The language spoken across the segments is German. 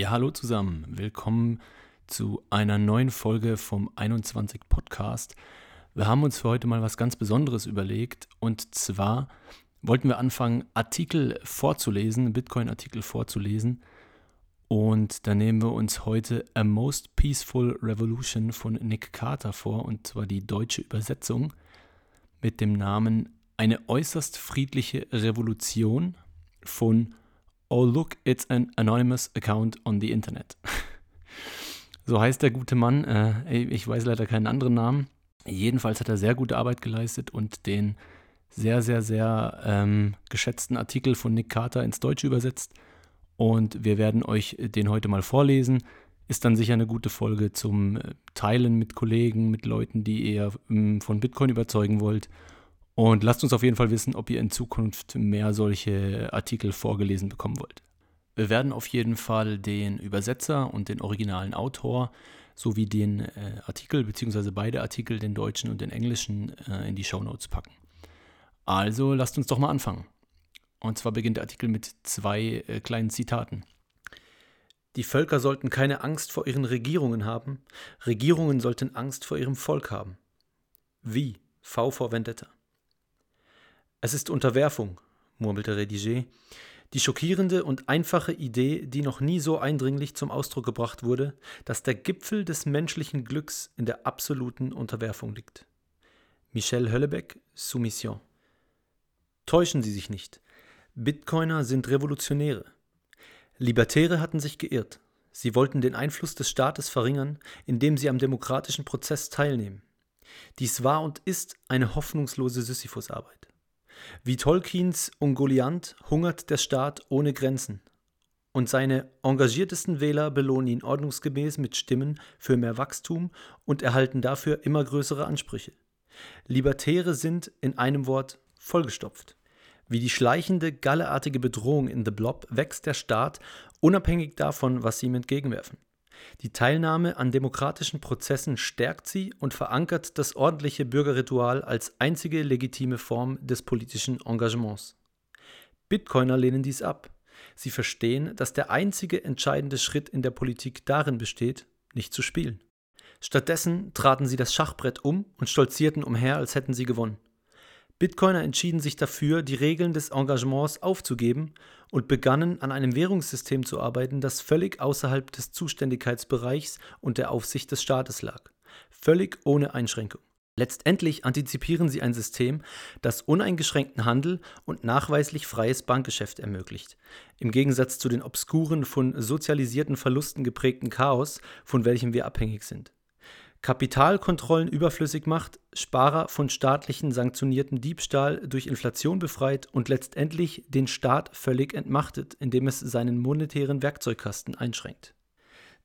Ja, hallo zusammen. Willkommen zu einer neuen Folge vom 21 Podcast. Wir haben uns für heute mal was ganz Besonderes überlegt und zwar wollten wir anfangen, Artikel vorzulesen, Bitcoin-Artikel vorzulesen. Und da nehmen wir uns heute A Most Peaceful Revolution von Nick Carter vor, und zwar die deutsche Übersetzung mit dem Namen Eine äußerst friedliche Revolution von Oh look, it's an anonymous account on the Internet. so heißt der gute Mann. Äh, ich weiß leider keinen anderen Namen. Jedenfalls hat er sehr gute Arbeit geleistet und den sehr, sehr, sehr ähm, geschätzten Artikel von Nick Carter ins Deutsche übersetzt. Und wir werden euch den heute mal vorlesen. Ist dann sicher eine gute Folge zum äh, Teilen mit Kollegen, mit Leuten, die ihr ähm, von Bitcoin überzeugen wollt und lasst uns auf jeden Fall wissen, ob ihr in Zukunft mehr solche Artikel vorgelesen bekommen wollt. Wir werden auf jeden Fall den Übersetzer und den originalen Autor sowie den äh, Artikel bzw. beide Artikel, den deutschen und den englischen, äh, in die Shownotes packen. Also lasst uns doch mal anfangen. Und zwar beginnt der Artikel mit zwei äh, kleinen Zitaten. Die Völker sollten keine Angst vor ihren Regierungen haben, Regierungen sollten Angst vor ihrem Volk haben. Wie? V vor Vendetta. Es ist Unterwerfung, murmelte Rediger, die schockierende und einfache Idee, die noch nie so eindringlich zum Ausdruck gebracht wurde, dass der Gipfel des menschlichen Glücks in der absoluten Unterwerfung liegt. Michel Höllebeck, Soumission. Täuschen Sie sich nicht. Bitcoiner sind Revolutionäre. Libertäre hatten sich geirrt. Sie wollten den Einfluss des Staates verringern, indem sie am demokratischen Prozess teilnehmen. Dies war und ist eine hoffnungslose Sisyphusarbeit. Wie Tolkiens Ungoliant hungert der Staat ohne Grenzen. Und seine engagiertesten Wähler belohnen ihn ordnungsgemäß mit Stimmen für mehr Wachstum und erhalten dafür immer größere Ansprüche. Libertäre sind in einem Wort vollgestopft. Wie die schleichende, galleartige Bedrohung in The Blob wächst der Staat, unabhängig davon, was sie ihm entgegenwerfen. Die Teilnahme an demokratischen Prozessen stärkt sie und verankert das ordentliche Bürgerritual als einzige legitime Form des politischen Engagements. Bitcoiner lehnen dies ab. Sie verstehen, dass der einzige entscheidende Schritt in der Politik darin besteht, nicht zu spielen. Stattdessen traten sie das Schachbrett um und stolzierten umher, als hätten sie gewonnen. Bitcoiner entschieden sich dafür, die Regeln des Engagements aufzugeben und begannen an einem Währungssystem zu arbeiten, das völlig außerhalb des Zuständigkeitsbereichs und der Aufsicht des Staates lag. Völlig ohne Einschränkung. Letztendlich antizipieren sie ein System, das uneingeschränkten Handel und nachweislich freies Bankgeschäft ermöglicht. Im Gegensatz zu den obskuren, von sozialisierten Verlusten geprägten Chaos, von welchem wir abhängig sind. Kapitalkontrollen überflüssig macht, Sparer von staatlichen sanktionierten Diebstahl durch Inflation befreit und letztendlich den Staat völlig entmachtet, indem es seinen monetären Werkzeugkasten einschränkt.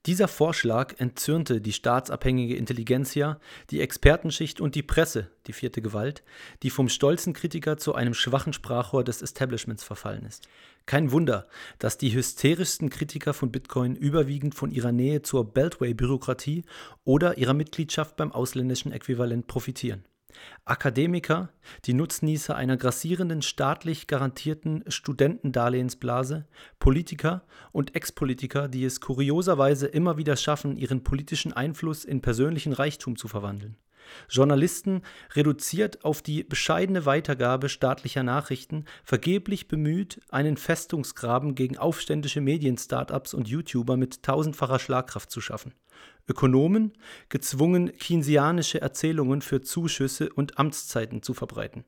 Dieser Vorschlag entzürnte die staatsabhängige Intelligenzia, die Expertenschicht und die Presse, die vierte Gewalt, die vom stolzen Kritiker zu einem schwachen Sprachrohr des Establishments verfallen ist. Kein Wunder, dass die hysterischsten Kritiker von Bitcoin überwiegend von ihrer Nähe zur Beltway-Bürokratie oder ihrer Mitgliedschaft beim ausländischen Äquivalent profitieren. Akademiker, die Nutznießer einer grassierenden staatlich garantierten Studentendarlehensblase, Politiker und Ex-Politiker, die es kurioserweise immer wieder schaffen, ihren politischen Einfluss in persönlichen Reichtum zu verwandeln. Journalisten, reduziert auf die bescheidene Weitergabe staatlicher Nachrichten, vergeblich bemüht, einen Festungsgraben gegen aufständische Medien-Startups und YouTuber mit tausendfacher Schlagkraft zu schaffen. Ökonomen, gezwungen, keynesianische Erzählungen für Zuschüsse und Amtszeiten zu verbreiten.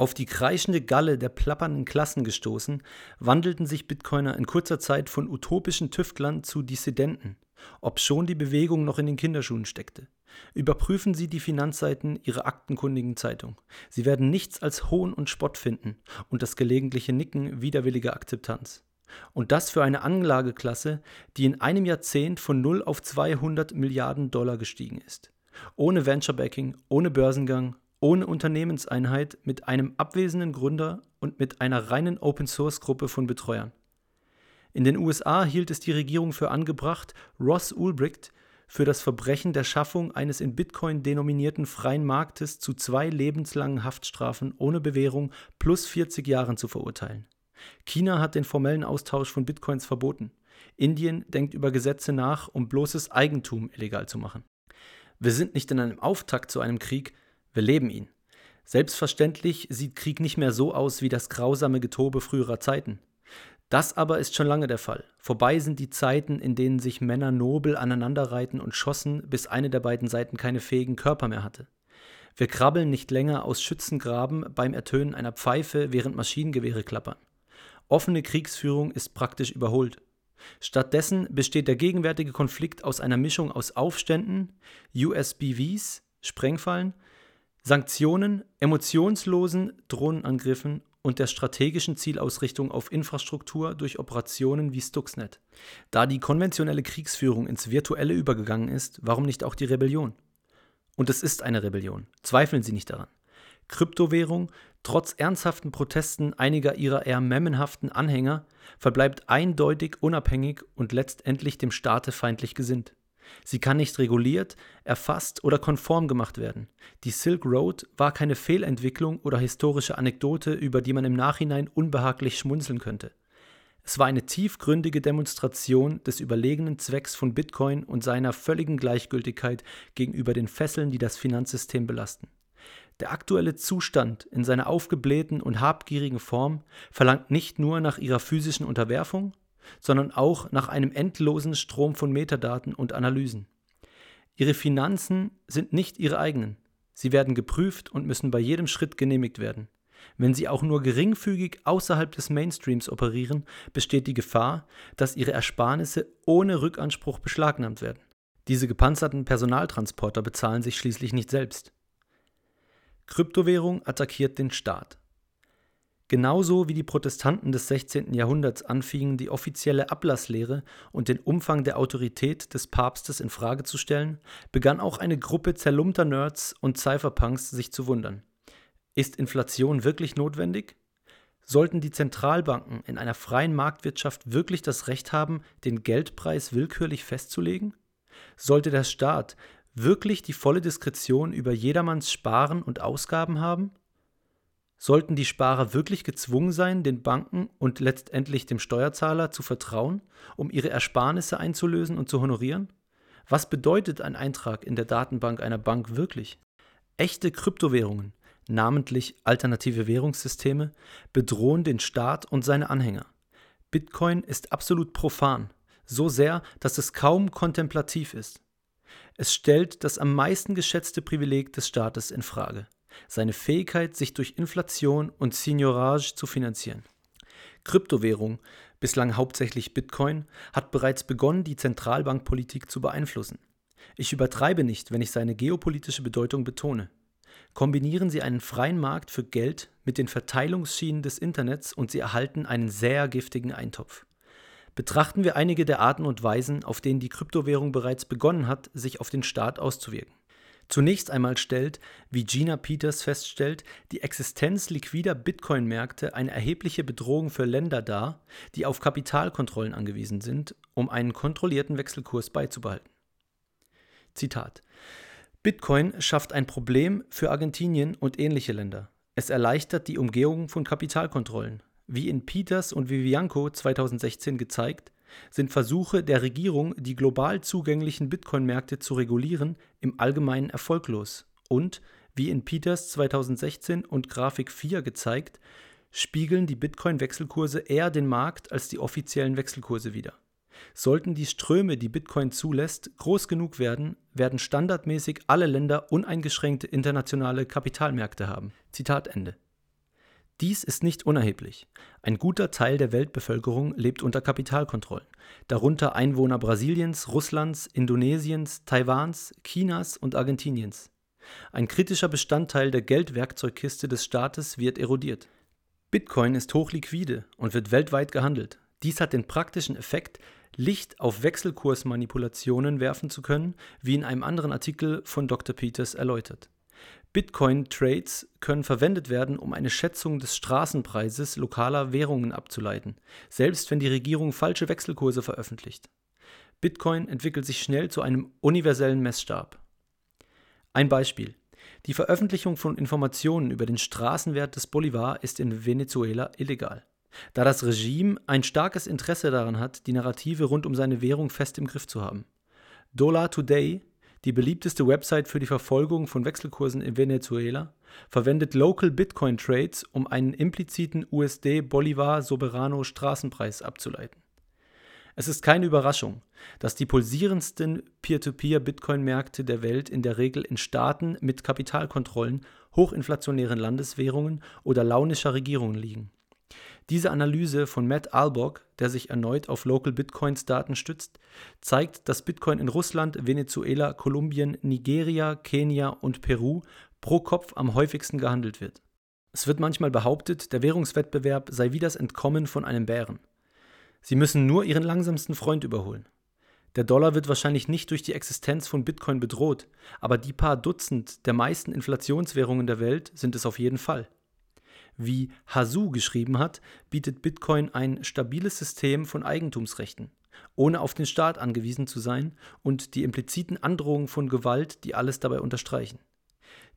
Auf die kreischende Galle der plappernden Klassen gestoßen, wandelten sich Bitcoiner in kurzer Zeit von utopischen Tüftlern zu Dissidenten, obschon die Bewegung noch in den Kinderschuhen steckte. Überprüfen Sie die Finanzseiten Ihrer aktenkundigen Zeitung. Sie werden nichts als Hohn und Spott finden und das gelegentliche Nicken widerwilliger Akzeptanz. Und das für eine Anlageklasse, die in einem Jahrzehnt von 0 auf 200 Milliarden Dollar gestiegen ist. Ohne Venture-Backing, ohne Börsengang, ohne Unternehmenseinheit, mit einem abwesenden Gründer und mit einer reinen Open-Source-Gruppe von Betreuern. In den USA hielt es die Regierung für angebracht, Ross Ulbricht für das Verbrechen der Schaffung eines in Bitcoin denominierten freien Marktes zu zwei lebenslangen Haftstrafen ohne Bewährung plus 40 Jahren zu verurteilen. China hat den formellen Austausch von Bitcoins verboten. Indien denkt über Gesetze nach, um bloßes Eigentum illegal zu machen. Wir sind nicht in einem Auftakt zu einem Krieg, wir leben ihn. Selbstverständlich sieht Krieg nicht mehr so aus wie das grausame Getobe früherer Zeiten. Das aber ist schon lange der Fall. Vorbei sind die Zeiten, in denen sich Männer nobel aneinanderreiten und schossen, bis eine der beiden Seiten keine fähigen Körper mehr hatte. Wir krabbeln nicht länger aus Schützengraben beim Ertönen einer Pfeife, während Maschinengewehre klappern. Offene Kriegsführung ist praktisch überholt. Stattdessen besteht der gegenwärtige Konflikt aus einer Mischung aus Aufständen, USBVs, Sprengfallen, Sanktionen, emotionslosen Drohnenangriffen und der strategischen Zielausrichtung auf Infrastruktur durch Operationen wie Stuxnet. Da die konventionelle Kriegsführung ins Virtuelle übergegangen ist, warum nicht auch die Rebellion? Und es ist eine Rebellion, zweifeln Sie nicht daran. Kryptowährung, trotz ernsthaften Protesten einiger ihrer eher memmenhaften Anhänger, verbleibt eindeutig unabhängig und letztendlich dem Staate feindlich gesinnt. Sie kann nicht reguliert, erfasst oder konform gemacht werden. Die Silk Road war keine Fehlentwicklung oder historische Anekdote, über die man im Nachhinein unbehaglich schmunzeln könnte. Es war eine tiefgründige Demonstration des überlegenen Zwecks von Bitcoin und seiner völligen Gleichgültigkeit gegenüber den Fesseln, die das Finanzsystem belasten. Der aktuelle Zustand in seiner aufgeblähten und habgierigen Form verlangt nicht nur nach ihrer physischen Unterwerfung, sondern auch nach einem endlosen Strom von Metadaten und Analysen. Ihre Finanzen sind nicht ihre eigenen. Sie werden geprüft und müssen bei jedem Schritt genehmigt werden. Wenn sie auch nur geringfügig außerhalb des Mainstreams operieren, besteht die Gefahr, dass ihre Ersparnisse ohne Rückanspruch beschlagnahmt werden. Diese gepanzerten Personaltransporter bezahlen sich schließlich nicht selbst. Kryptowährung attackiert den Staat. Genauso wie die Protestanten des 16. Jahrhunderts anfingen, die offizielle Ablasslehre und den Umfang der Autorität des Papstes in Frage zu stellen, begann auch eine Gruppe zerlumpter Nerds und Cypherpunks sich zu wundern. Ist Inflation wirklich notwendig? Sollten die Zentralbanken in einer freien Marktwirtschaft wirklich das Recht haben, den Geldpreis willkürlich festzulegen? Sollte der Staat wirklich die volle Diskretion über jedermanns Sparen und Ausgaben haben? Sollten die Sparer wirklich gezwungen sein, den Banken und letztendlich dem Steuerzahler zu vertrauen, um ihre Ersparnisse einzulösen und zu honorieren? Was bedeutet ein Eintrag in der Datenbank einer Bank wirklich? Echte Kryptowährungen, namentlich alternative Währungssysteme, bedrohen den Staat und seine Anhänger. Bitcoin ist absolut profan, so sehr, dass es kaum kontemplativ ist. Es stellt das am meisten geschätzte Privileg des Staates in Frage seine Fähigkeit, sich durch Inflation und Seniorage zu finanzieren. Kryptowährung, bislang hauptsächlich Bitcoin, hat bereits begonnen, die Zentralbankpolitik zu beeinflussen. Ich übertreibe nicht, wenn ich seine geopolitische Bedeutung betone. Kombinieren Sie einen freien Markt für Geld mit den Verteilungsschienen des Internets und Sie erhalten einen sehr giftigen Eintopf. Betrachten wir einige der Arten und Weisen, auf denen die Kryptowährung bereits begonnen hat, sich auf den Staat auszuwirken. Zunächst einmal stellt, wie Gina Peters feststellt, die Existenz liquider Bitcoin-Märkte eine erhebliche Bedrohung für Länder dar, die auf Kapitalkontrollen angewiesen sind, um einen kontrollierten Wechselkurs beizubehalten. Zitat Bitcoin schafft ein Problem für Argentinien und ähnliche Länder. Es erleichtert die Umgehung von Kapitalkontrollen. Wie in Peters und Vivianco 2016 gezeigt, sind Versuche der Regierung, die global zugänglichen Bitcoin-Märkte zu regulieren, im Allgemeinen erfolglos und, wie in Peters 2016 und Grafik 4 gezeigt, spiegeln die Bitcoin-Wechselkurse eher den Markt als die offiziellen Wechselkurse wider. Sollten die Ströme, die Bitcoin zulässt, groß genug werden, werden standardmäßig alle Länder uneingeschränkte internationale Kapitalmärkte haben. Zitat Ende. Dies ist nicht unerheblich. Ein guter Teil der Weltbevölkerung lebt unter Kapitalkontrollen, darunter Einwohner Brasiliens, Russlands, Indonesiens, Taiwans, Chinas und Argentiniens. Ein kritischer Bestandteil der Geldwerkzeugkiste des Staates wird erodiert. Bitcoin ist hochliquide und wird weltweit gehandelt. Dies hat den praktischen Effekt, Licht auf Wechselkursmanipulationen werfen zu können, wie in einem anderen Artikel von Dr. Peters erläutert. Bitcoin-Trades können verwendet werden, um eine Schätzung des Straßenpreises lokaler Währungen abzuleiten, selbst wenn die Regierung falsche Wechselkurse veröffentlicht. Bitcoin entwickelt sich schnell zu einem universellen Messstab. Ein Beispiel. Die Veröffentlichung von Informationen über den Straßenwert des Bolivar ist in Venezuela illegal. da das Regime ein starkes Interesse daran hat, die Narrative rund um seine Währung fest im Griff zu haben. Dollar Today, die beliebteste Website für die Verfolgung von Wechselkursen in Venezuela, verwendet Local Bitcoin Trades, um einen impliziten USD Bolivar Soberano Straßenpreis abzuleiten. Es ist keine Überraschung, dass die pulsierendsten Peer-to-Peer-Bitcoin-Märkte der Welt in der Regel in Staaten mit Kapitalkontrollen, hochinflationären Landeswährungen oder launischer Regierungen liegen. Diese Analyse von Matt Albock, der sich erneut auf Local Bitcoins Daten stützt, zeigt, dass Bitcoin in Russland, Venezuela, Kolumbien, Nigeria, Kenia und Peru pro Kopf am häufigsten gehandelt wird. Es wird manchmal behauptet, der Währungswettbewerb sei wie das Entkommen von einem Bären. Sie müssen nur ihren langsamsten Freund überholen. Der Dollar wird wahrscheinlich nicht durch die Existenz von Bitcoin bedroht, aber die paar Dutzend der meisten Inflationswährungen der Welt sind es auf jeden Fall. Wie Hasu geschrieben hat, bietet Bitcoin ein stabiles System von Eigentumsrechten, ohne auf den Staat angewiesen zu sein und die impliziten Androhungen von Gewalt, die alles dabei unterstreichen.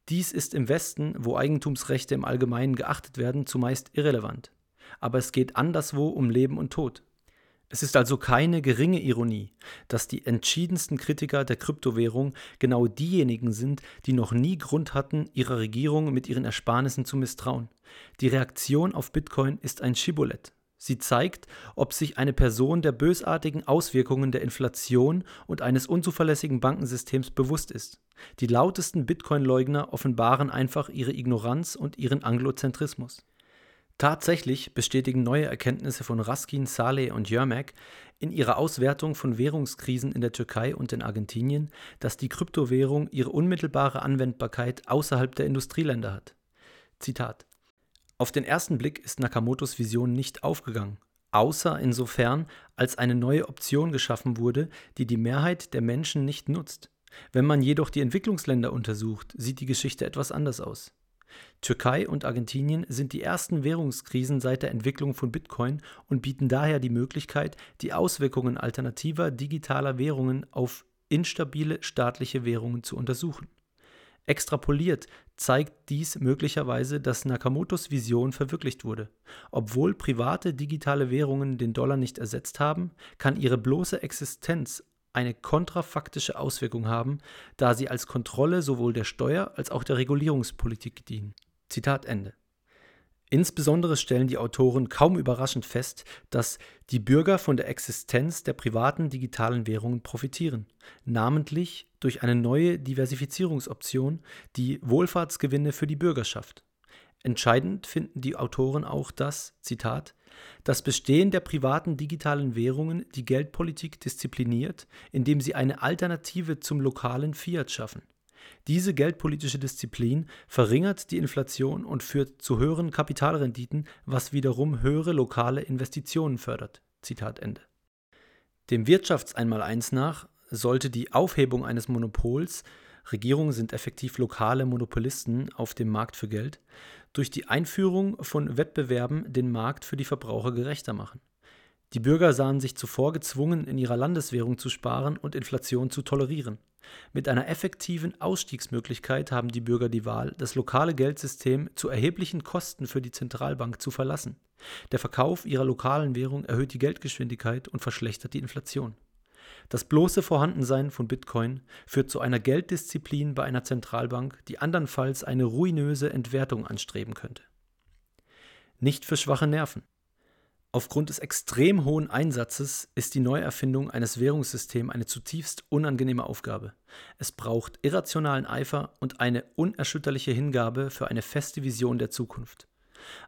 Dies ist im Westen, wo Eigentumsrechte im Allgemeinen geachtet werden, zumeist irrelevant. Aber es geht anderswo um Leben und Tod. Es ist also keine geringe Ironie, dass die entschiedensten Kritiker der Kryptowährung genau diejenigen sind, die noch nie Grund hatten, ihrer Regierung mit ihren Ersparnissen zu misstrauen. Die Reaktion auf Bitcoin ist ein Schibbolett. Sie zeigt, ob sich eine Person der bösartigen Auswirkungen der Inflation und eines unzuverlässigen Bankensystems bewusst ist. Die lautesten Bitcoin-Leugner offenbaren einfach ihre Ignoranz und ihren Anglozentrismus. Tatsächlich bestätigen neue Erkenntnisse von Raskin, Saleh und Yermak in ihrer Auswertung von Währungskrisen in der Türkei und in Argentinien, dass die Kryptowährung ihre unmittelbare Anwendbarkeit außerhalb der Industrieländer hat. Zitat Auf den ersten Blick ist Nakamotos Vision nicht aufgegangen, außer insofern, als eine neue Option geschaffen wurde, die die Mehrheit der Menschen nicht nutzt. Wenn man jedoch die Entwicklungsländer untersucht, sieht die Geschichte etwas anders aus. Türkei und Argentinien sind die ersten Währungskrisen seit der Entwicklung von Bitcoin und bieten daher die Möglichkeit, die Auswirkungen alternativer digitaler Währungen auf instabile staatliche Währungen zu untersuchen. Extrapoliert zeigt dies möglicherweise, dass Nakamotos Vision verwirklicht wurde. Obwohl private digitale Währungen den Dollar nicht ersetzt haben, kann ihre bloße Existenz eine kontrafaktische Auswirkung haben, da sie als Kontrolle sowohl der Steuer- als auch der Regulierungspolitik dienen. Zitat Ende. Insbesondere stellen die Autoren kaum überraschend fest, dass die Bürger von der Existenz der privaten digitalen Währungen profitieren, namentlich durch eine neue Diversifizierungsoption, die Wohlfahrtsgewinne für die Bürgerschaft. Entscheidend finden die Autoren auch, dass, Zitat, das Bestehen der privaten digitalen Währungen die Geldpolitik diszipliniert, indem sie eine Alternative zum lokalen Fiat schaffen. Diese geldpolitische Disziplin verringert die Inflation und führt zu höheren Kapitalrenditen, was wiederum höhere lokale Investitionen fördert. Zitat Ende. Dem Wirtschaftseinmaleins nach sollte die Aufhebung eines Monopols Regierungen sind effektiv lokale Monopolisten auf dem Markt für Geld, durch die Einführung von Wettbewerben den Markt für die Verbraucher gerechter machen. Die Bürger sahen sich zuvor gezwungen, in ihrer Landeswährung zu sparen und Inflation zu tolerieren. Mit einer effektiven Ausstiegsmöglichkeit haben die Bürger die Wahl, das lokale Geldsystem zu erheblichen Kosten für die Zentralbank zu verlassen. Der Verkauf ihrer lokalen Währung erhöht die Geldgeschwindigkeit und verschlechtert die Inflation. Das bloße Vorhandensein von Bitcoin führt zu einer Gelddisziplin bei einer Zentralbank, die andernfalls eine ruinöse Entwertung anstreben könnte. Nicht für schwache Nerven. Aufgrund des extrem hohen Einsatzes ist die Neuerfindung eines Währungssystems eine zutiefst unangenehme Aufgabe. Es braucht irrationalen Eifer und eine unerschütterliche Hingabe für eine feste Vision der Zukunft.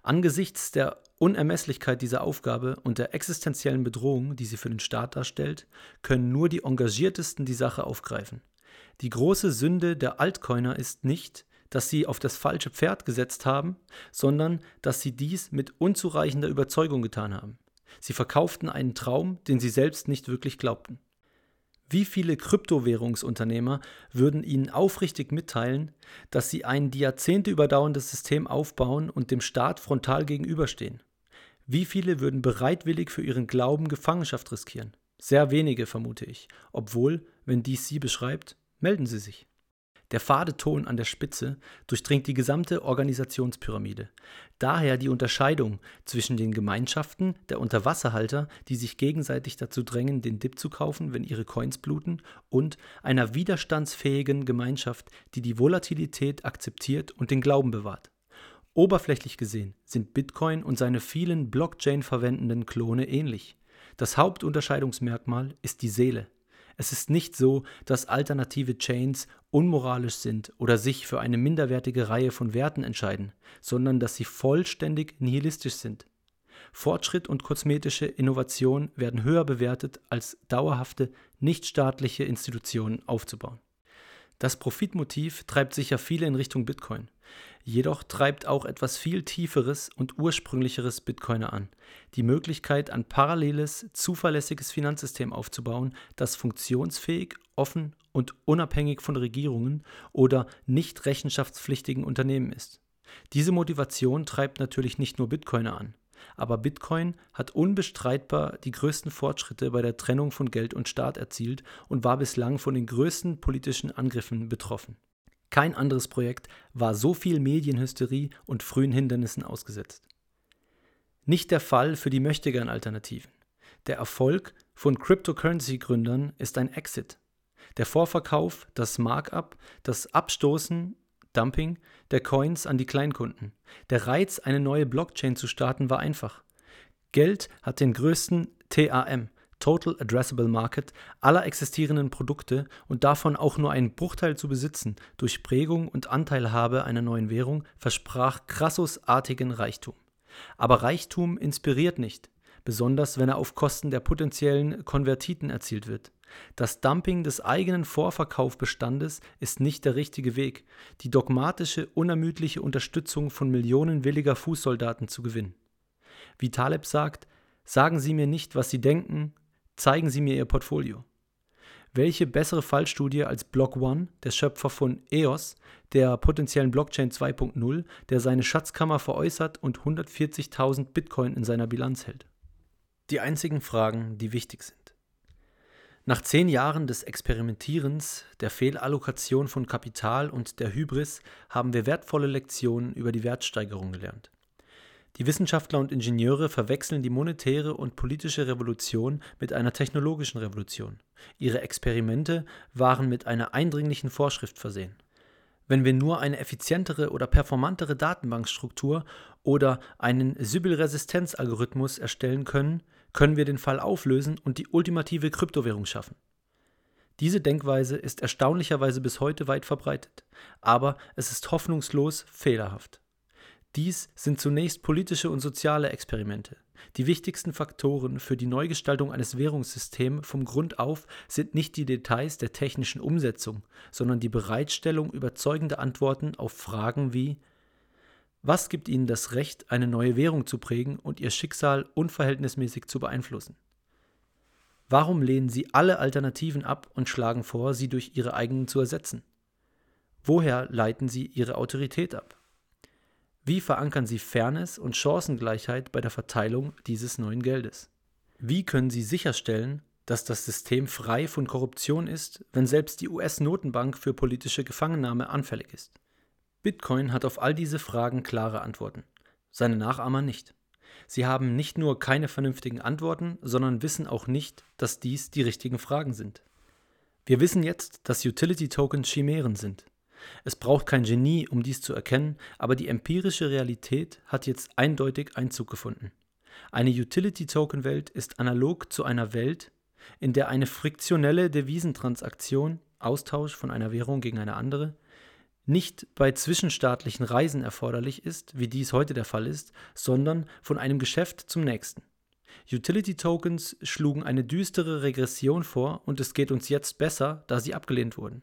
Angesichts der Unermesslichkeit dieser Aufgabe und der existenziellen Bedrohung, die sie für den Staat darstellt, können nur die Engagiertesten die Sache aufgreifen. Die große Sünde der Altcoiner ist nicht, dass sie auf das falsche Pferd gesetzt haben, sondern dass sie dies mit unzureichender Überzeugung getan haben. Sie verkauften einen Traum, den sie selbst nicht wirklich glaubten. Wie viele Kryptowährungsunternehmer würden Ihnen aufrichtig mitteilen, dass sie ein die Jahrzehnte überdauerndes System aufbauen und dem Staat frontal gegenüberstehen? Wie viele würden bereitwillig für ihren Glauben Gefangenschaft riskieren? Sehr wenige, vermute ich. Obwohl, wenn dies Sie beschreibt, melden Sie sich. Der fade Ton an der Spitze durchdringt die gesamte Organisationspyramide. Daher die Unterscheidung zwischen den Gemeinschaften der Unterwasserhalter, die sich gegenseitig dazu drängen, den Dip zu kaufen, wenn ihre Coins bluten, und einer widerstandsfähigen Gemeinschaft, die die Volatilität akzeptiert und den Glauben bewahrt. Oberflächlich gesehen sind Bitcoin und seine vielen Blockchain verwendenden Klone ähnlich. Das Hauptunterscheidungsmerkmal ist die Seele. Es ist nicht so, dass alternative Chains unmoralisch sind oder sich für eine minderwertige Reihe von Werten entscheiden, sondern dass sie vollständig nihilistisch sind. Fortschritt und kosmetische Innovation werden höher bewertet, als dauerhafte nichtstaatliche Institutionen aufzubauen. Das Profitmotiv treibt sicher viele in Richtung Bitcoin. Jedoch treibt auch etwas viel Tieferes und ursprünglicheres Bitcoiner an. Die Möglichkeit, ein paralleles, zuverlässiges Finanzsystem aufzubauen, das funktionsfähig, offen und unabhängig von Regierungen oder nicht rechenschaftspflichtigen Unternehmen ist. Diese Motivation treibt natürlich nicht nur Bitcoiner an. Aber Bitcoin hat unbestreitbar die größten Fortschritte bei der Trennung von Geld und Staat erzielt und war bislang von den größten politischen Angriffen betroffen. Kein anderes Projekt war so viel Medienhysterie und frühen Hindernissen ausgesetzt. Nicht der Fall für die Möchtegern-Alternativen. Der Erfolg von Cryptocurrency-Gründern ist ein Exit. Der Vorverkauf, das Markup, das Abstoßen, Dumping der Coins an die Kleinkunden. Der Reiz, eine neue Blockchain zu starten, war einfach. Geld hat den größten TAM, Total Addressable Market aller existierenden Produkte und davon auch nur einen Bruchteil zu besitzen, durch Prägung und Anteilhabe einer neuen Währung, versprach Krassusartigen Reichtum. Aber Reichtum inspiriert nicht, besonders wenn er auf Kosten der potenziellen Konvertiten erzielt wird. Das Dumping des eigenen Vorverkaufbestandes ist nicht der richtige Weg, die dogmatische, unermüdliche Unterstützung von Millionen williger Fußsoldaten zu gewinnen. Wie Taleb sagt, sagen Sie mir nicht, was Sie denken, Zeigen Sie mir Ihr Portfolio. Welche bessere Fallstudie als Block One, der Schöpfer von EOS, der potenziellen Blockchain 2.0, der seine Schatzkammer veräußert und 140.000 Bitcoin in seiner Bilanz hält? Die einzigen Fragen, die wichtig sind. Nach zehn Jahren des Experimentierens, der Fehlallokation von Kapital und der Hybris haben wir wertvolle Lektionen über die Wertsteigerung gelernt. Die Wissenschaftler und Ingenieure verwechseln die monetäre und politische Revolution mit einer technologischen Revolution. Ihre Experimente waren mit einer eindringlichen Vorschrift versehen. Wenn wir nur eine effizientere oder performantere Datenbankstruktur oder einen Sybil-Resistenzalgorithmus erstellen können, können wir den Fall auflösen und die ultimative Kryptowährung schaffen. Diese Denkweise ist erstaunlicherweise bis heute weit verbreitet, aber es ist hoffnungslos fehlerhaft. Dies sind zunächst politische und soziale Experimente. Die wichtigsten Faktoren für die Neugestaltung eines Währungssystems vom Grund auf sind nicht die Details der technischen Umsetzung, sondern die Bereitstellung überzeugender Antworten auf Fragen wie Was gibt Ihnen das Recht, eine neue Währung zu prägen und Ihr Schicksal unverhältnismäßig zu beeinflussen? Warum lehnen Sie alle Alternativen ab und schlagen vor, sie durch Ihre eigenen zu ersetzen? Woher leiten Sie Ihre Autorität ab? Wie verankern Sie Fairness und Chancengleichheit bei der Verteilung dieses neuen Geldes? Wie können Sie sicherstellen, dass das System frei von Korruption ist, wenn selbst die US-Notenbank für politische Gefangennahme anfällig ist? Bitcoin hat auf all diese Fragen klare Antworten, seine Nachahmer nicht. Sie haben nicht nur keine vernünftigen Antworten, sondern wissen auch nicht, dass dies die richtigen Fragen sind. Wir wissen jetzt, dass Utility Tokens Chimären sind. Es braucht kein Genie, um dies zu erkennen, aber die empirische Realität hat jetzt eindeutig Einzug gefunden. Eine Utility-Token-Welt ist analog zu einer Welt, in der eine friktionelle Devisentransaktion, Austausch von einer Währung gegen eine andere, nicht bei zwischenstaatlichen Reisen erforderlich ist, wie dies heute der Fall ist, sondern von einem Geschäft zum nächsten. Utility Tokens schlugen eine düstere Regression vor und es geht uns jetzt besser, da sie abgelehnt wurden.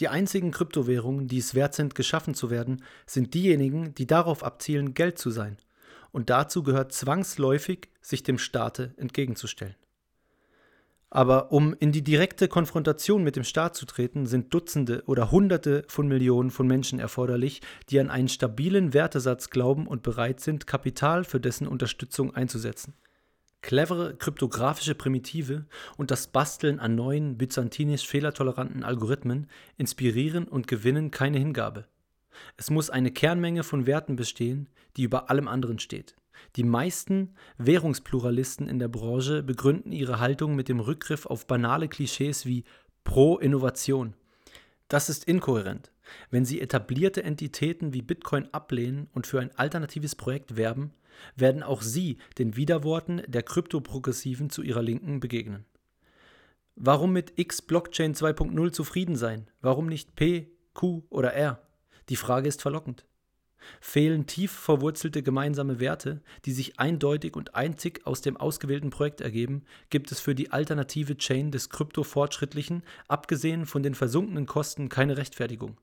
Die einzigen Kryptowährungen, die es wert sind, geschaffen zu werden, sind diejenigen, die darauf abzielen, Geld zu sein. Und dazu gehört zwangsläufig, sich dem Staate entgegenzustellen. Aber um in die direkte Konfrontation mit dem Staat zu treten, sind Dutzende oder Hunderte von Millionen von Menschen erforderlich, die an einen stabilen Wertesatz glauben und bereit sind, Kapital für dessen Unterstützung einzusetzen. Clevere kryptografische Primitive und das Basteln an neuen, byzantinisch fehlertoleranten Algorithmen inspirieren und gewinnen keine Hingabe. Es muss eine Kernmenge von Werten bestehen, die über allem anderen steht. Die meisten Währungspluralisten in der Branche begründen ihre Haltung mit dem Rückgriff auf banale Klischees wie pro Innovation. Das ist inkohärent. Wenn sie etablierte Entitäten wie Bitcoin ablehnen und für ein alternatives Projekt werben, werden auch sie den Widerworten der Kryptoprogressiven zu ihrer Linken begegnen. Warum mit X Blockchain 2.0 zufrieden sein? Warum nicht P, Q oder R? Die Frage ist verlockend. Fehlen tief verwurzelte gemeinsame Werte, die sich eindeutig und einzig aus dem ausgewählten Projekt ergeben, gibt es für die alternative Chain des Krypto-Fortschrittlichen, abgesehen von den versunkenen Kosten, keine Rechtfertigung.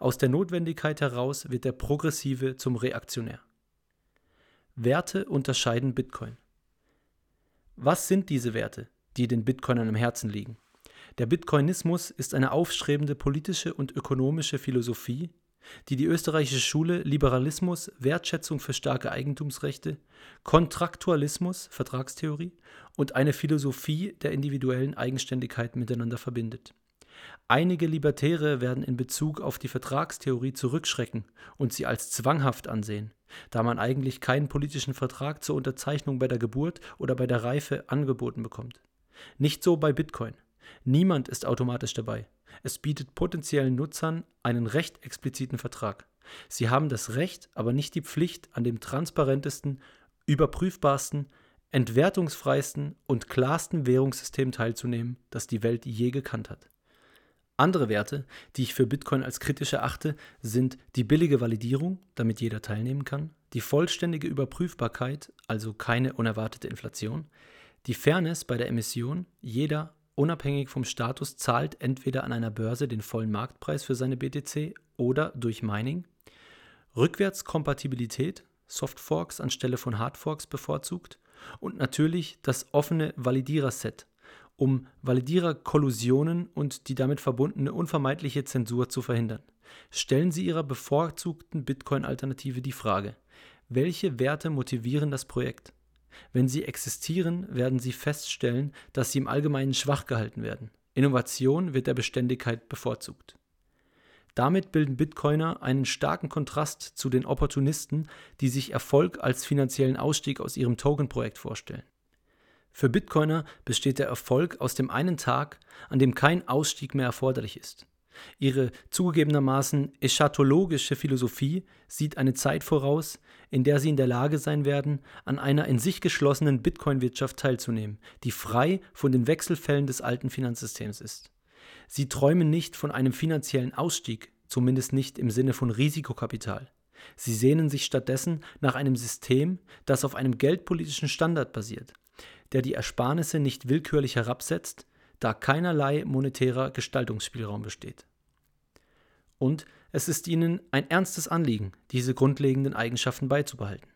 Aus der Notwendigkeit heraus wird der Progressive zum Reaktionär. Werte unterscheiden Bitcoin. Was sind diese Werte, die den Bitcoinern am Herzen liegen? Der Bitcoinismus ist eine aufstrebende politische und ökonomische Philosophie, die die österreichische Schule Liberalismus, Wertschätzung für starke Eigentumsrechte, Kontraktualismus, Vertragstheorie und eine Philosophie der individuellen Eigenständigkeit miteinander verbindet. Einige Libertäre werden in Bezug auf die Vertragstheorie zurückschrecken und sie als zwanghaft ansehen, da man eigentlich keinen politischen Vertrag zur Unterzeichnung bei der Geburt oder bei der Reife angeboten bekommt. Nicht so bei Bitcoin. Niemand ist automatisch dabei. Es bietet potenziellen Nutzern einen recht expliziten Vertrag. Sie haben das Recht, aber nicht die Pflicht, an dem transparentesten, überprüfbarsten, entwertungsfreisten und klarsten Währungssystem teilzunehmen, das die Welt je gekannt hat. Andere Werte, die ich für Bitcoin als kritisch erachte, sind die billige Validierung, damit jeder teilnehmen kann, die vollständige Überprüfbarkeit, also keine unerwartete Inflation, die Fairness bei der Emission, jeder unabhängig vom Status zahlt entweder an einer Börse den vollen Marktpreis für seine BTC oder durch Mining, Rückwärtskompatibilität, Softforks anstelle von Hardforks bevorzugt und natürlich das offene Validiererset, um Validiererkollusionen und die damit verbundene unvermeidliche Zensur zu verhindern. Stellen Sie Ihrer bevorzugten Bitcoin-Alternative die Frage, welche Werte motivieren das Projekt? Wenn sie existieren, werden Sie feststellen, dass sie im Allgemeinen schwach gehalten werden. Innovation wird der Beständigkeit bevorzugt. Damit bilden Bitcoiner einen starken Kontrast zu den Opportunisten, die sich Erfolg als finanziellen Ausstieg aus ihrem Token-Projekt vorstellen. Für Bitcoiner besteht der Erfolg aus dem einen Tag, an dem kein Ausstieg mehr erforderlich ist. Ihre zugegebenermaßen eschatologische Philosophie sieht eine Zeit voraus, in der sie in der Lage sein werden, an einer in sich geschlossenen Bitcoin-Wirtschaft teilzunehmen, die frei von den Wechselfällen des alten Finanzsystems ist. Sie träumen nicht von einem finanziellen Ausstieg, zumindest nicht im Sinne von Risikokapital. Sie sehnen sich stattdessen nach einem System, das auf einem geldpolitischen Standard basiert, der die Ersparnisse nicht willkürlich herabsetzt, da keinerlei monetärer Gestaltungsspielraum besteht. Und es ist ihnen ein ernstes Anliegen, diese grundlegenden Eigenschaften beizubehalten.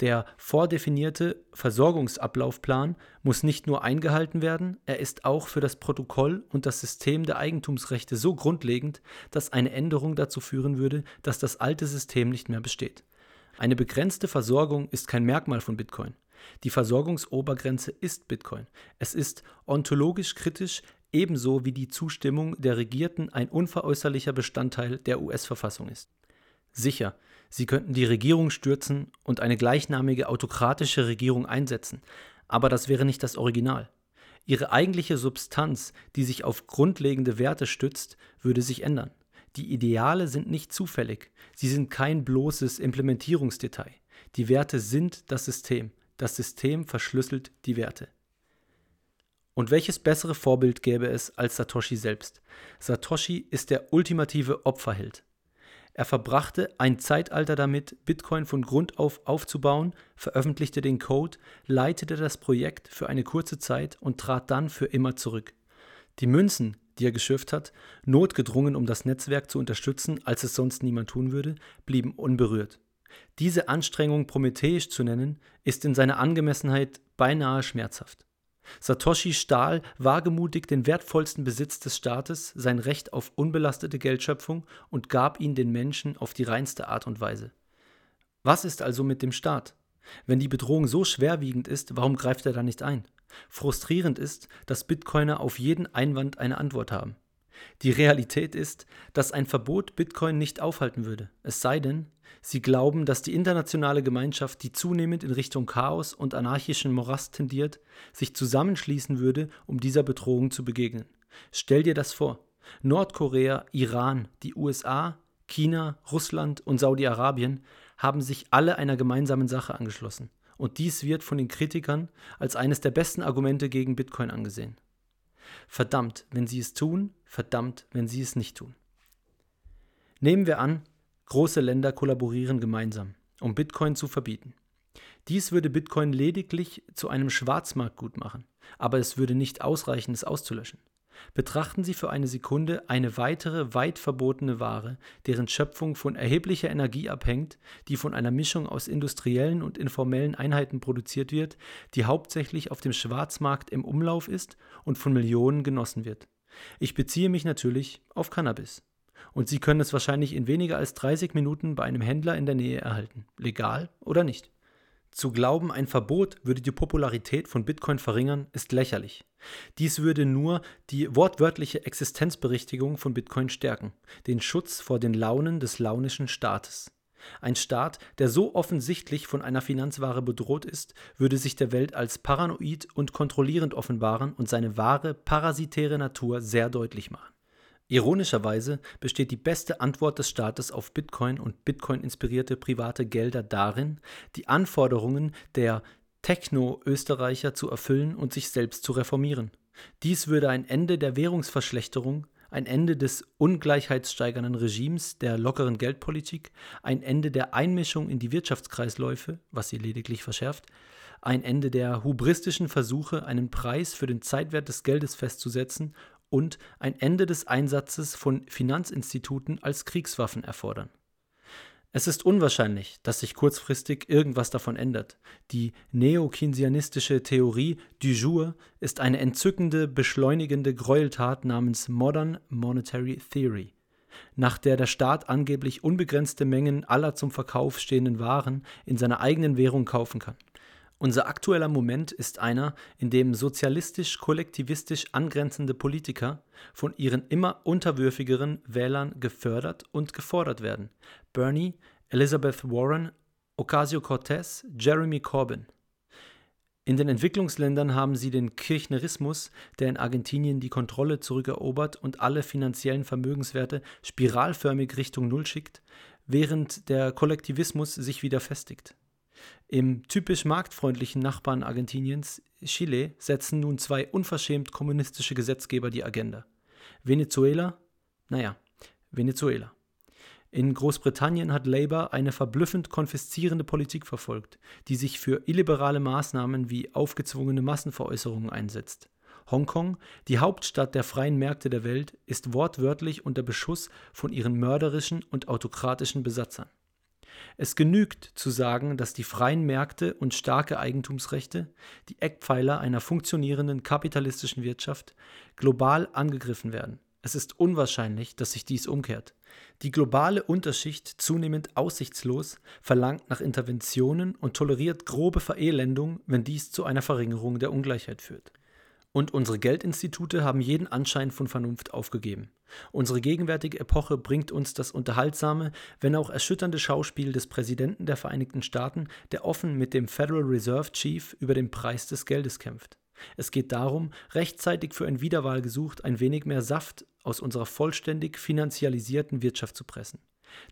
Der vordefinierte Versorgungsablaufplan muss nicht nur eingehalten werden, er ist auch für das Protokoll und das System der Eigentumsrechte so grundlegend, dass eine Änderung dazu führen würde, dass das alte System nicht mehr besteht. Eine begrenzte Versorgung ist kein Merkmal von Bitcoin. Die Versorgungsobergrenze ist Bitcoin. Es ist ontologisch kritisch, ebenso wie die Zustimmung der Regierten ein unveräußerlicher Bestandteil der US-Verfassung ist. Sicher, sie könnten die Regierung stürzen und eine gleichnamige autokratische Regierung einsetzen, aber das wäre nicht das Original. Ihre eigentliche Substanz, die sich auf grundlegende Werte stützt, würde sich ändern. Die Ideale sind nicht zufällig, sie sind kein bloßes Implementierungsdetail. Die Werte sind das System, das System verschlüsselt die Werte. Und welches bessere Vorbild gäbe es als Satoshi selbst? Satoshi ist der ultimative Opferheld. Er verbrachte ein Zeitalter damit, Bitcoin von Grund auf aufzubauen, veröffentlichte den Code, leitete das Projekt für eine kurze Zeit und trat dann für immer zurück. Die Münzen, die er geschürft hat, notgedrungen, um das Netzwerk zu unterstützen, als es sonst niemand tun würde, blieben unberührt. Diese Anstrengung prometheisch zu nennen, ist in seiner Angemessenheit beinahe schmerzhaft. Satoshi stahl wagemutig den wertvollsten Besitz des Staates, sein Recht auf unbelastete Geldschöpfung, und gab ihn den Menschen auf die reinste Art und Weise. Was ist also mit dem Staat? Wenn die Bedrohung so schwerwiegend ist, warum greift er da nicht ein? Frustrierend ist, dass Bitcoiner auf jeden Einwand eine Antwort haben. Die Realität ist, dass ein Verbot Bitcoin nicht aufhalten würde, es sei denn, sie glauben, dass die internationale Gemeinschaft, die zunehmend in Richtung Chaos und anarchischen Morast tendiert, sich zusammenschließen würde, um dieser Bedrohung zu begegnen. Stell dir das vor. Nordkorea, Iran, die USA, China, Russland und Saudi-Arabien haben sich alle einer gemeinsamen Sache angeschlossen. Und dies wird von den Kritikern als eines der besten Argumente gegen Bitcoin angesehen. Verdammt, wenn sie es tun, verdammt, wenn sie es nicht tun. Nehmen wir an, große Länder kollaborieren gemeinsam, um Bitcoin zu verbieten. Dies würde Bitcoin lediglich zu einem Schwarzmarktgut machen, aber es würde nicht ausreichen, es auszulöschen. Betrachten Sie für eine Sekunde eine weitere weit verbotene Ware, deren Schöpfung von erheblicher Energie abhängt, die von einer Mischung aus industriellen und informellen Einheiten produziert wird, die hauptsächlich auf dem Schwarzmarkt im Umlauf ist und von Millionen genossen wird. Ich beziehe mich natürlich auf Cannabis. Und Sie können es wahrscheinlich in weniger als 30 Minuten bei einem Händler in der Nähe erhalten, legal oder nicht. Zu glauben, ein Verbot würde die Popularität von Bitcoin verringern, ist lächerlich. Dies würde nur die wortwörtliche Existenzberichtigung von Bitcoin stärken, den Schutz vor den Launen des launischen Staates. Ein Staat, der so offensichtlich von einer Finanzware bedroht ist, würde sich der Welt als paranoid und kontrollierend offenbaren und seine wahre parasitäre Natur sehr deutlich machen. Ironischerweise besteht die beste Antwort des Staates auf Bitcoin und Bitcoin-inspirierte private Gelder darin, die Anforderungen der Techno-Österreicher zu erfüllen und sich selbst zu reformieren. Dies würde ein Ende der Währungsverschlechterung, ein Ende des ungleichheitssteigernden Regimes der lockeren Geldpolitik, ein Ende der Einmischung in die Wirtschaftskreisläufe, was sie lediglich verschärft, ein Ende der hubristischen Versuche, einen Preis für den Zeitwert des Geldes festzusetzen und ein Ende des Einsatzes von Finanzinstituten als Kriegswaffen erfordern. Es ist unwahrscheinlich, dass sich kurzfristig irgendwas davon ändert. Die neokeynesianistische Theorie du jour ist eine entzückende, beschleunigende Gräueltat namens Modern Monetary Theory, nach der der Staat angeblich unbegrenzte Mengen aller zum Verkauf stehenden Waren in seiner eigenen Währung kaufen kann. Unser aktueller Moment ist einer, in dem sozialistisch-kollektivistisch angrenzende Politiker von ihren immer unterwürfigeren Wählern gefördert und gefordert werden. Bernie, Elizabeth Warren, Ocasio-Cortez, Jeremy Corbyn. In den Entwicklungsländern haben sie den Kirchnerismus, der in Argentinien die Kontrolle zurückerobert und alle finanziellen Vermögenswerte spiralförmig Richtung Null schickt, während der Kollektivismus sich wieder festigt. Im typisch marktfreundlichen Nachbarn Argentiniens, Chile, setzen nun zwei unverschämt kommunistische Gesetzgeber die Agenda. Venezuela? Naja, Venezuela. In Großbritannien hat Labour eine verblüffend konfiszierende Politik verfolgt, die sich für illiberale Maßnahmen wie aufgezwungene Massenveräußerungen einsetzt. Hongkong, die Hauptstadt der freien Märkte der Welt, ist wortwörtlich unter Beschuss von ihren mörderischen und autokratischen Besatzern. Es genügt zu sagen, dass die freien Märkte und starke Eigentumsrechte, die Eckpfeiler einer funktionierenden kapitalistischen Wirtschaft, global angegriffen werden. Es ist unwahrscheinlich, dass sich dies umkehrt. Die globale Unterschicht, zunehmend aussichtslos, verlangt nach Interventionen und toleriert grobe Verelendung, wenn dies zu einer Verringerung der Ungleichheit führt. Und unsere Geldinstitute haben jeden Anschein von Vernunft aufgegeben. Unsere gegenwärtige Epoche bringt uns das unterhaltsame, wenn auch erschütternde Schauspiel des Präsidenten der Vereinigten Staaten, der offen mit dem Federal Reserve Chief über den Preis des Geldes kämpft. Es geht darum, rechtzeitig für ein Wiederwahlgesucht ein wenig mehr Saft aus unserer vollständig finanzialisierten Wirtschaft zu pressen.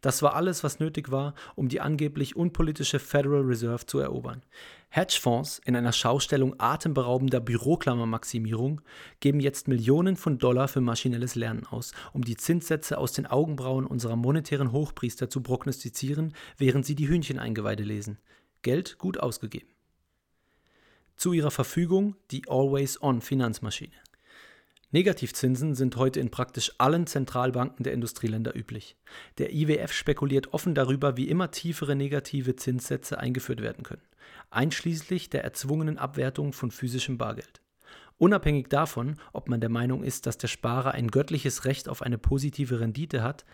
Das war alles, was nötig war, um die angeblich unpolitische Federal Reserve zu erobern. Hedgefonds in einer Schaustellung atemberaubender Büroklammermaximierung geben jetzt Millionen von Dollar für maschinelles Lernen aus, um die Zinssätze aus den Augenbrauen unserer monetären Hochpriester zu prognostizieren, während sie die Hühncheneingeweide lesen. Geld gut ausgegeben. Zu ihrer Verfügung die Always-On-Finanzmaschine. Negativzinsen sind heute in praktisch allen Zentralbanken der Industrieländer üblich. Der IWF spekuliert offen darüber, wie immer tiefere negative Zinssätze eingeführt werden können, einschließlich der erzwungenen Abwertung von physischem Bargeld. Unabhängig davon, ob man der Meinung ist, dass der Sparer ein göttliches Recht auf eine positive Rendite hat,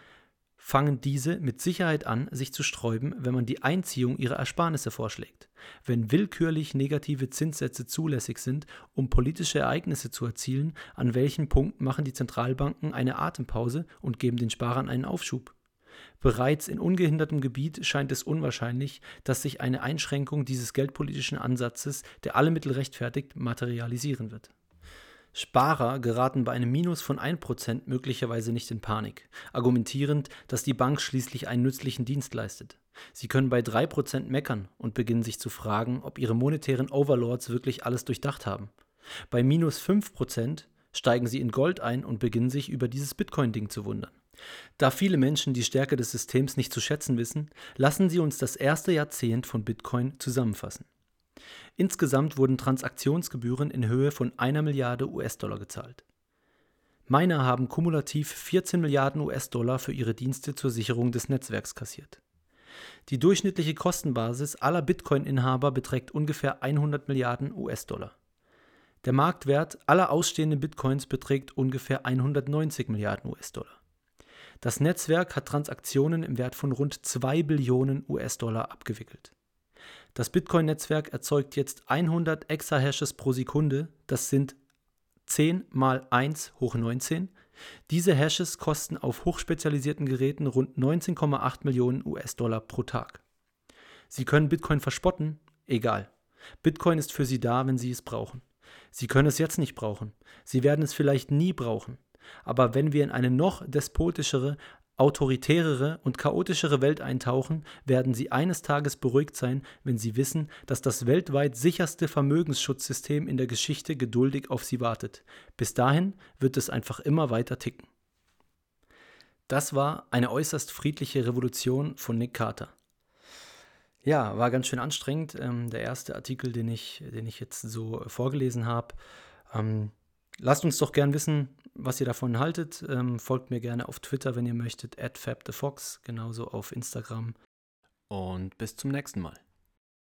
fangen diese mit Sicherheit an, sich zu sträuben, wenn man die Einziehung ihrer Ersparnisse vorschlägt. Wenn willkürlich negative Zinssätze zulässig sind, um politische Ereignisse zu erzielen, an welchem Punkt machen die Zentralbanken eine Atempause und geben den Sparern einen Aufschub? Bereits in ungehindertem Gebiet scheint es unwahrscheinlich, dass sich eine Einschränkung dieses geldpolitischen Ansatzes, der alle Mittel rechtfertigt, materialisieren wird. Sparer geraten bei einem Minus von 1% möglicherweise nicht in Panik, argumentierend, dass die Bank schließlich einen nützlichen Dienst leistet. Sie können bei 3% meckern und beginnen sich zu fragen, ob ihre monetären Overlords wirklich alles durchdacht haben. Bei minus 5% steigen sie in Gold ein und beginnen sich über dieses Bitcoin-Ding zu wundern. Da viele Menschen die Stärke des Systems nicht zu schätzen wissen, lassen sie uns das erste Jahrzehnt von Bitcoin zusammenfassen. Insgesamt wurden Transaktionsgebühren in Höhe von einer Milliarde US-Dollar gezahlt. Miner haben kumulativ 14 Milliarden US-Dollar für ihre Dienste zur Sicherung des Netzwerks kassiert. Die durchschnittliche Kostenbasis aller Bitcoin-Inhaber beträgt ungefähr 100 Milliarden US-Dollar. Der Marktwert aller ausstehenden Bitcoins beträgt ungefähr 190 Milliarden US-Dollar. Das Netzwerk hat Transaktionen im Wert von rund 2 Billionen US-Dollar abgewickelt. Das Bitcoin-Netzwerk erzeugt jetzt 100 Exahashes pro Sekunde, das sind 10 mal 1 hoch 19. Diese Hashes kosten auf hochspezialisierten Geräten rund 19,8 Millionen US-Dollar pro Tag. Sie können Bitcoin verspotten? Egal. Bitcoin ist für Sie da, wenn Sie es brauchen. Sie können es jetzt nicht brauchen. Sie werden es vielleicht nie brauchen. Aber wenn wir in eine noch despotischere, autoritärere und chaotischere Welt eintauchen, werden sie eines Tages beruhigt sein, wenn sie wissen, dass das weltweit sicherste Vermögensschutzsystem in der Geschichte geduldig auf sie wartet. Bis dahin wird es einfach immer weiter ticken. Das war eine äußerst friedliche Revolution von Nick Carter. Ja, war ganz schön anstrengend. Ähm, der erste Artikel, den ich, den ich jetzt so vorgelesen habe. Ähm, lasst uns doch gern wissen, was ihr davon haltet. Ähm, folgt mir gerne auf Twitter, wenn ihr möchtet, at FabTheFox, genauso auf Instagram. Und bis zum nächsten Mal.